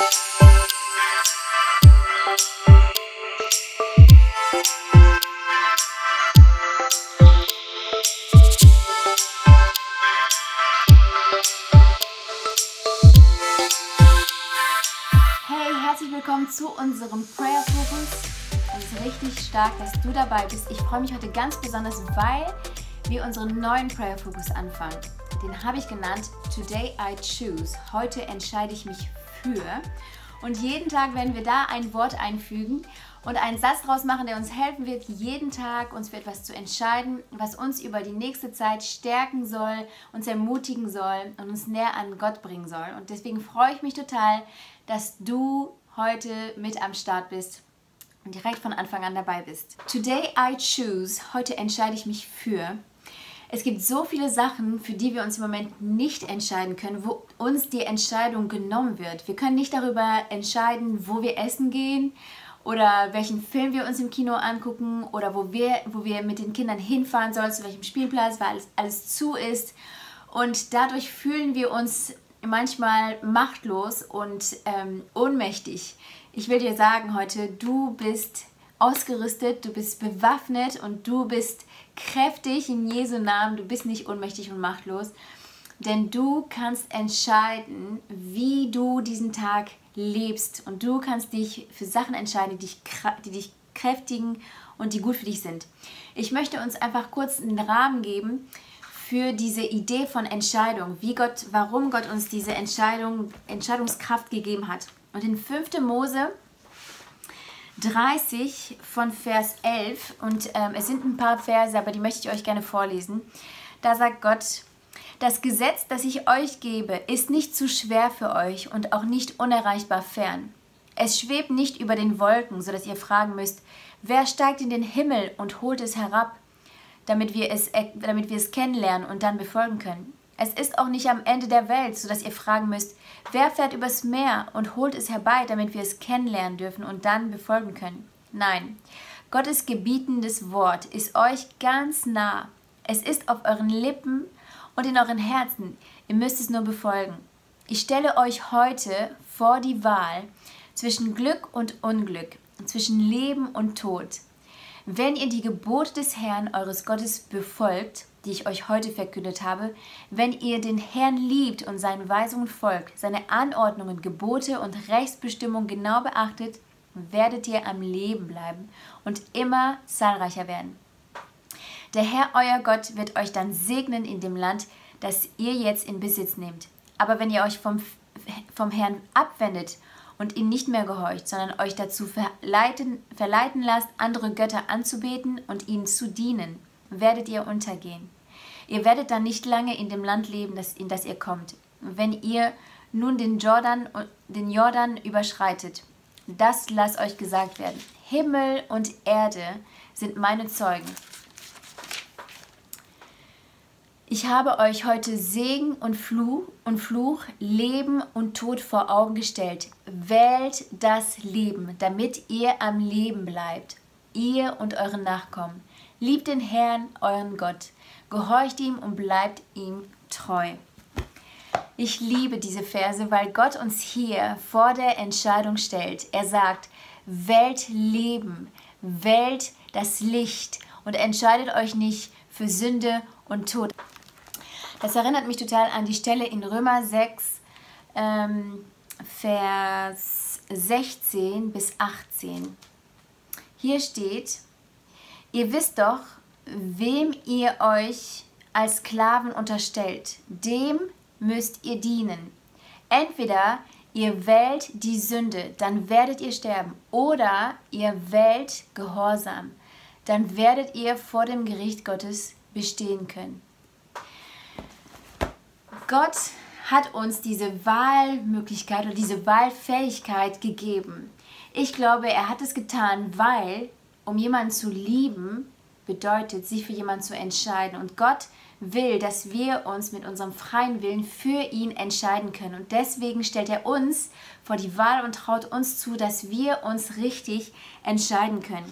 Hey, herzlich willkommen zu unserem Prayer Focus. Es ist richtig stark, dass du dabei bist. Ich freue mich heute ganz besonders, weil wir unseren neuen Prayer Focus anfangen. Den habe ich genannt Today I Choose. Heute entscheide ich mich für. Und jeden Tag werden wir da ein Wort einfügen und einen Satz draus machen, der uns helfen wird, jeden Tag uns für etwas zu entscheiden, was uns über die nächste Zeit stärken soll, uns ermutigen soll und uns näher an Gott bringen soll. Und deswegen freue ich mich total, dass du heute mit am Start bist und direkt von Anfang an dabei bist. Today I choose. Heute entscheide ich mich für. Es gibt so viele Sachen, für die wir uns im Moment nicht entscheiden können, wo uns die Entscheidung genommen wird. Wir können nicht darüber entscheiden, wo wir essen gehen oder welchen Film wir uns im Kino angucken oder wo wir, wo wir mit den Kindern hinfahren sollen, zu welchem Spielplatz, weil alles, alles zu ist. Und dadurch fühlen wir uns manchmal machtlos und ähm, ohnmächtig. Ich will dir sagen heute, du bist ausgerüstet, du bist bewaffnet und du bist kräftig in Jesu Namen. Du bist nicht ohnmächtig und machtlos, denn du kannst entscheiden, wie du diesen Tag lebst und du kannst dich für Sachen entscheiden, die dich, die dich kräftigen und die gut für dich sind. Ich möchte uns einfach kurz einen Rahmen geben für diese Idee von Entscheidung, wie Gott, warum Gott uns diese Entscheidung, Entscheidungskraft gegeben hat. Und in 5. Mose 30 von Vers 11, und ähm, es sind ein paar Verse, aber die möchte ich euch gerne vorlesen. Da sagt Gott, das Gesetz, das ich euch gebe, ist nicht zu schwer für euch und auch nicht unerreichbar fern. Es schwebt nicht über den Wolken, sodass ihr fragen müsst, wer steigt in den Himmel und holt es herab, damit wir es, äh, damit wir es kennenlernen und dann befolgen können. Es ist auch nicht am Ende der Welt, sodass ihr fragen müsst, wer fährt übers Meer und holt es herbei, damit wir es kennenlernen dürfen und dann befolgen können. Nein, Gottes gebietendes Wort ist euch ganz nah. Es ist auf euren Lippen und in euren Herzen. Ihr müsst es nur befolgen. Ich stelle euch heute vor die Wahl zwischen Glück und Unglück, zwischen Leben und Tod. Wenn ihr die Gebote des Herrn eures Gottes befolgt, die ich euch heute verkündet habe, wenn ihr den Herrn liebt und seinen Weisungen folgt, seine Anordnungen, Gebote und Rechtsbestimmungen genau beachtet, werdet ihr am Leben bleiben und immer zahlreicher werden. Der Herr, euer Gott, wird euch dann segnen in dem Land, das ihr jetzt in Besitz nehmt. Aber wenn ihr euch vom, vom Herrn abwendet und ihm nicht mehr gehorcht, sondern euch dazu verleiten, verleiten lasst, andere Götter anzubeten und ihnen zu dienen, werdet ihr untergehen. Ihr werdet dann nicht lange in dem Land leben, in das ihr kommt. Wenn ihr nun den Jordan, den Jordan überschreitet, das lasst euch gesagt werden. Himmel und Erde sind meine Zeugen. Ich habe euch heute Segen und Fluch, und Fluch, Leben und Tod vor Augen gestellt. Wählt das Leben, damit ihr am Leben bleibt, ihr und eure Nachkommen. Liebt den Herrn, euren Gott. Gehorcht ihm und bleibt ihm treu. Ich liebe diese Verse, weil Gott uns hier vor der Entscheidung stellt. Er sagt, wählt Leben, wählt das Licht und entscheidet euch nicht für Sünde und Tod. Das erinnert mich total an die Stelle in Römer 6, ähm, Vers 16 bis 18. Hier steht, Ihr wisst doch, wem ihr euch als Sklaven unterstellt, dem müsst ihr dienen. Entweder ihr wählt die Sünde, dann werdet ihr sterben, oder ihr wählt Gehorsam, dann werdet ihr vor dem Gericht Gottes bestehen können. Gott hat uns diese Wahlmöglichkeit oder diese Wahlfähigkeit gegeben. Ich glaube, er hat es getan, weil um jemanden zu lieben, bedeutet, sich für jemanden zu entscheiden. Und Gott will, dass wir uns mit unserem freien Willen für ihn entscheiden können. Und deswegen stellt er uns vor die Wahl und traut uns zu, dass wir uns richtig entscheiden können.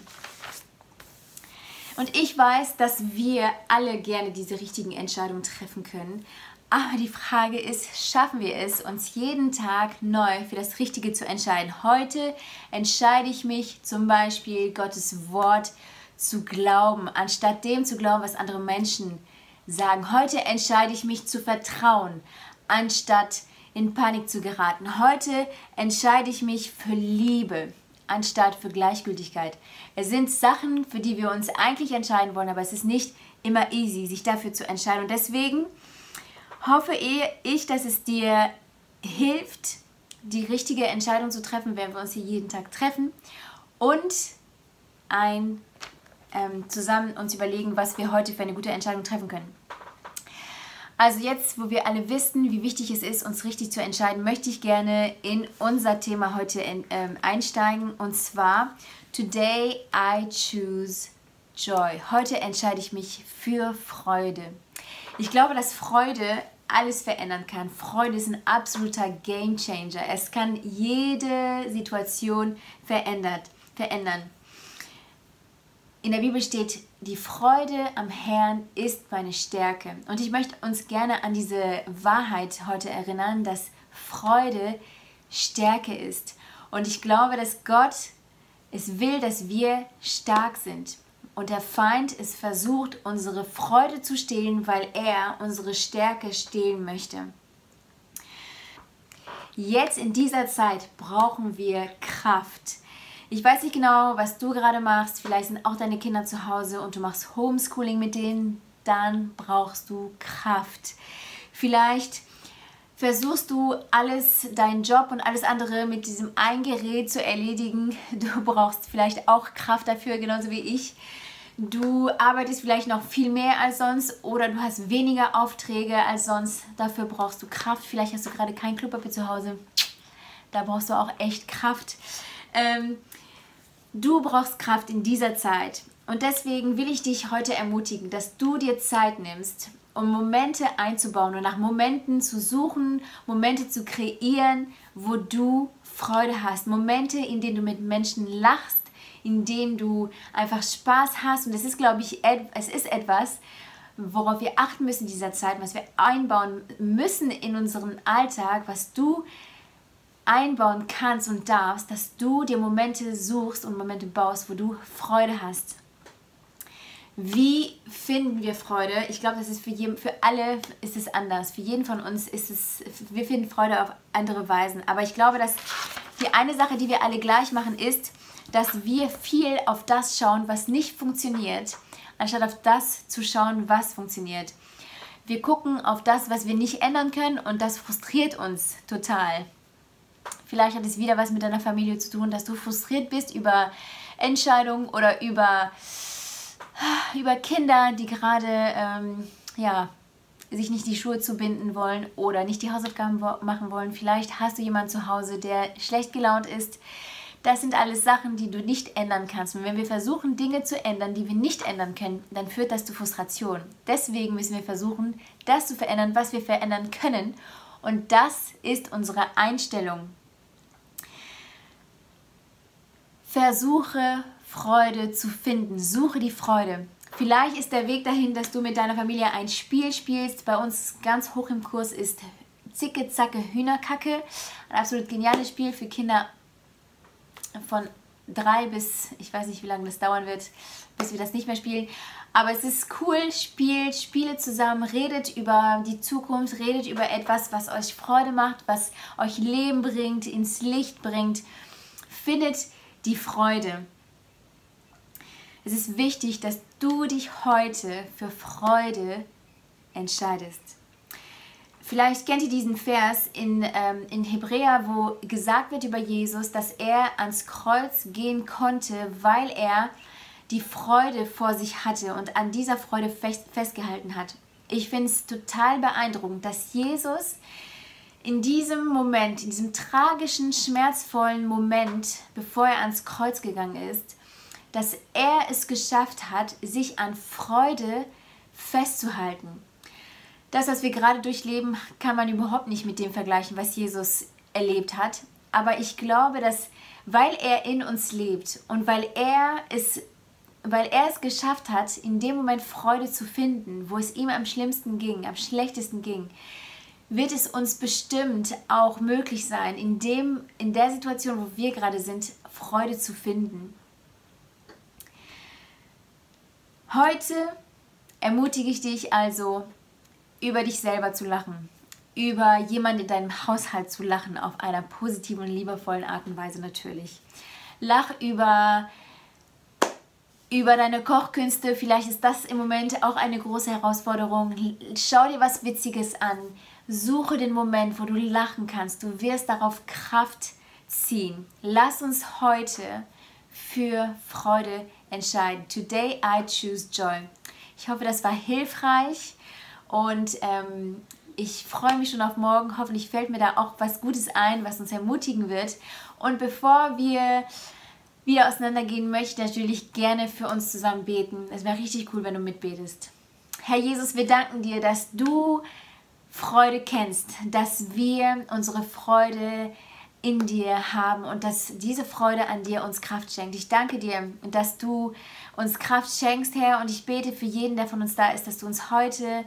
Und ich weiß, dass wir alle gerne diese richtigen Entscheidungen treffen können. Aber die Frage ist, schaffen wir es, uns jeden Tag neu für das Richtige zu entscheiden? Heute entscheide ich mich zum Beispiel, Gottes Wort zu glauben, anstatt dem zu glauben, was andere Menschen sagen. Heute entscheide ich mich zu vertrauen, anstatt in Panik zu geraten. Heute entscheide ich mich für Liebe, anstatt für Gleichgültigkeit. Es sind Sachen, für die wir uns eigentlich entscheiden wollen, aber es ist nicht immer easy, sich dafür zu entscheiden. Und deswegen hoffe ich, dass es dir hilft, die richtige Entscheidung zu treffen, wenn wir uns hier jeden Tag treffen und ein ähm, zusammen uns überlegen, was wir heute für eine gute Entscheidung treffen können. Also jetzt, wo wir alle wissen, wie wichtig es ist, uns richtig zu entscheiden, möchte ich gerne in unser Thema heute in, ähm, einsteigen und zwar Today I choose joy. Heute entscheide ich mich für Freude. Ich glaube, dass Freude alles verändern kann. Freude ist ein absoluter Game Changer. Es kann jede Situation verändert, verändern. In der Bibel steht, die Freude am Herrn ist meine Stärke. Und ich möchte uns gerne an diese Wahrheit heute erinnern, dass Freude Stärke ist. Und ich glaube, dass Gott es will, dass wir stark sind und der Feind es versucht, unsere Freude zu stehlen, weil er unsere Stärke stehlen möchte. Jetzt in dieser Zeit brauchen wir Kraft. Ich weiß nicht genau, was du gerade machst. Vielleicht sind auch deine Kinder zu Hause und du machst Homeschooling mit denen. Dann brauchst du Kraft. Vielleicht versuchst du alles, deinen Job und alles andere mit diesem einen Gerät zu erledigen. Du brauchst vielleicht auch Kraft dafür, genauso wie ich. Du arbeitest vielleicht noch viel mehr als sonst oder du hast weniger Aufträge als sonst. Dafür brauchst du Kraft. Vielleicht hast du gerade kein Klopapier zu Hause. Da brauchst du auch echt Kraft. Ähm, du brauchst Kraft in dieser Zeit. Und deswegen will ich dich heute ermutigen, dass du dir Zeit nimmst, um Momente einzubauen und nach Momenten zu suchen, Momente zu kreieren, wo du Freude hast. Momente, in denen du mit Menschen lachst in denen du einfach Spaß hast. Und das ist, glaube ich, es ist etwas, worauf wir achten müssen in dieser Zeit, was wir einbauen müssen in unseren Alltag, was du einbauen kannst und darfst, dass du dir Momente suchst und Momente baust, wo du Freude hast. Wie finden wir Freude? Ich glaube, das ist für, jeden, für alle ist es anders. Für jeden von uns ist es, wir finden Freude auf andere Weisen. Aber ich glaube, dass die eine Sache, die wir alle gleich machen, ist, dass wir viel auf das schauen, was nicht funktioniert, anstatt auf das zu schauen, was funktioniert. Wir gucken auf das, was wir nicht ändern können und das frustriert uns total. Vielleicht hat es wieder was mit deiner Familie zu tun, dass du frustriert bist über Entscheidungen oder über, über Kinder, die gerade ähm, ja, sich nicht die Schuhe zubinden wollen oder nicht die Hausaufgaben machen wollen. Vielleicht hast du jemanden zu Hause, der schlecht gelaunt ist, das sind alles Sachen, die du nicht ändern kannst. Und wenn wir versuchen, Dinge zu ändern, die wir nicht ändern können, dann führt das zu Frustration. Deswegen müssen wir versuchen, das zu verändern, was wir verändern können. Und das ist unsere Einstellung. Versuche Freude zu finden. Suche die Freude. Vielleicht ist der Weg dahin, dass du mit deiner Familie ein Spiel spielst. Bei uns ganz hoch im Kurs ist Zicke, Zacke, Hühnerkacke. Ein absolut geniales Spiel für Kinder von drei bis, ich weiß nicht, wie lange das dauern wird, bis wir das nicht mehr spielen. Aber es ist cool, spielt, spiele zusammen, redet über die Zukunft, redet über etwas, was euch Freude macht, was euch Leben bringt, ins Licht bringt. Findet die Freude. Es ist wichtig, dass du dich heute für Freude entscheidest. Vielleicht kennt ihr diesen Vers in, ähm, in Hebräer, wo gesagt wird über Jesus, dass er ans Kreuz gehen konnte, weil er die Freude vor sich hatte und an dieser Freude fest, festgehalten hat. Ich finde es total beeindruckend, dass Jesus in diesem Moment, in diesem tragischen, schmerzvollen Moment, bevor er ans Kreuz gegangen ist, dass er es geschafft hat, sich an Freude festzuhalten das, was wir gerade durchleben, kann man überhaupt nicht mit dem vergleichen, was Jesus erlebt hat. Aber ich glaube, dass weil er in uns lebt und weil er es weil er es geschafft hat, in dem Moment Freude zu finden, wo es ihm am schlimmsten ging, am schlechtesten ging, wird es uns bestimmt auch möglich sein, in, dem, in der Situation, wo wir gerade sind, Freude zu finden. Heute ermutige ich dich also, über dich selber zu lachen, über jemanden in deinem Haushalt zu lachen, auf einer positiven und liebevollen Art und Weise natürlich. Lach über, über deine Kochkünste, vielleicht ist das im Moment auch eine große Herausforderung. Schau dir was Witziges an, suche den Moment, wo du lachen kannst, du wirst darauf Kraft ziehen. Lass uns heute für Freude entscheiden. Today I choose joy. Ich hoffe, das war hilfreich und ähm, ich freue mich schon auf morgen. Hoffentlich fällt mir da auch was Gutes ein, was uns ermutigen wird. Und bevor wir wieder auseinandergehen, möchte ich natürlich gerne für uns zusammen beten. Es wäre richtig cool, wenn du mitbetest. Herr Jesus, wir danken dir, dass du Freude kennst, dass wir unsere Freude in dir haben und dass diese Freude an dir uns Kraft schenkt. Ich danke dir, dass du uns Kraft schenkst, Herr, und ich bete für jeden, der von uns da ist, dass du uns heute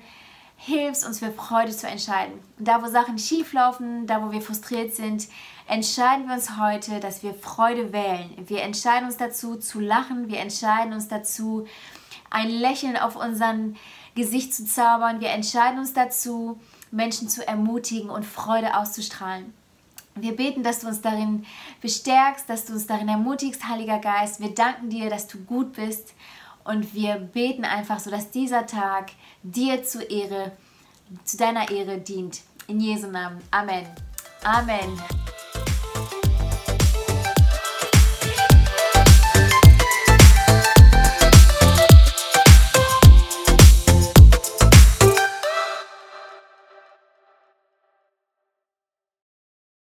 hilfst, uns für Freude zu entscheiden. Da, wo Sachen schief laufen, da, wo wir frustriert sind, entscheiden wir uns heute, dass wir Freude wählen. Wir entscheiden uns dazu, zu lachen. Wir entscheiden uns dazu, ein Lächeln auf unseren Gesicht zu zaubern. Wir entscheiden uns dazu, Menschen zu ermutigen und Freude auszustrahlen. Wir beten, dass du uns darin bestärkst, dass du uns darin ermutigst, Heiliger Geist. Wir danken dir, dass du gut bist und wir beten einfach so, dass dieser Tag dir zu Ehre, zu deiner Ehre dient. In Jesu Namen. Amen. Amen.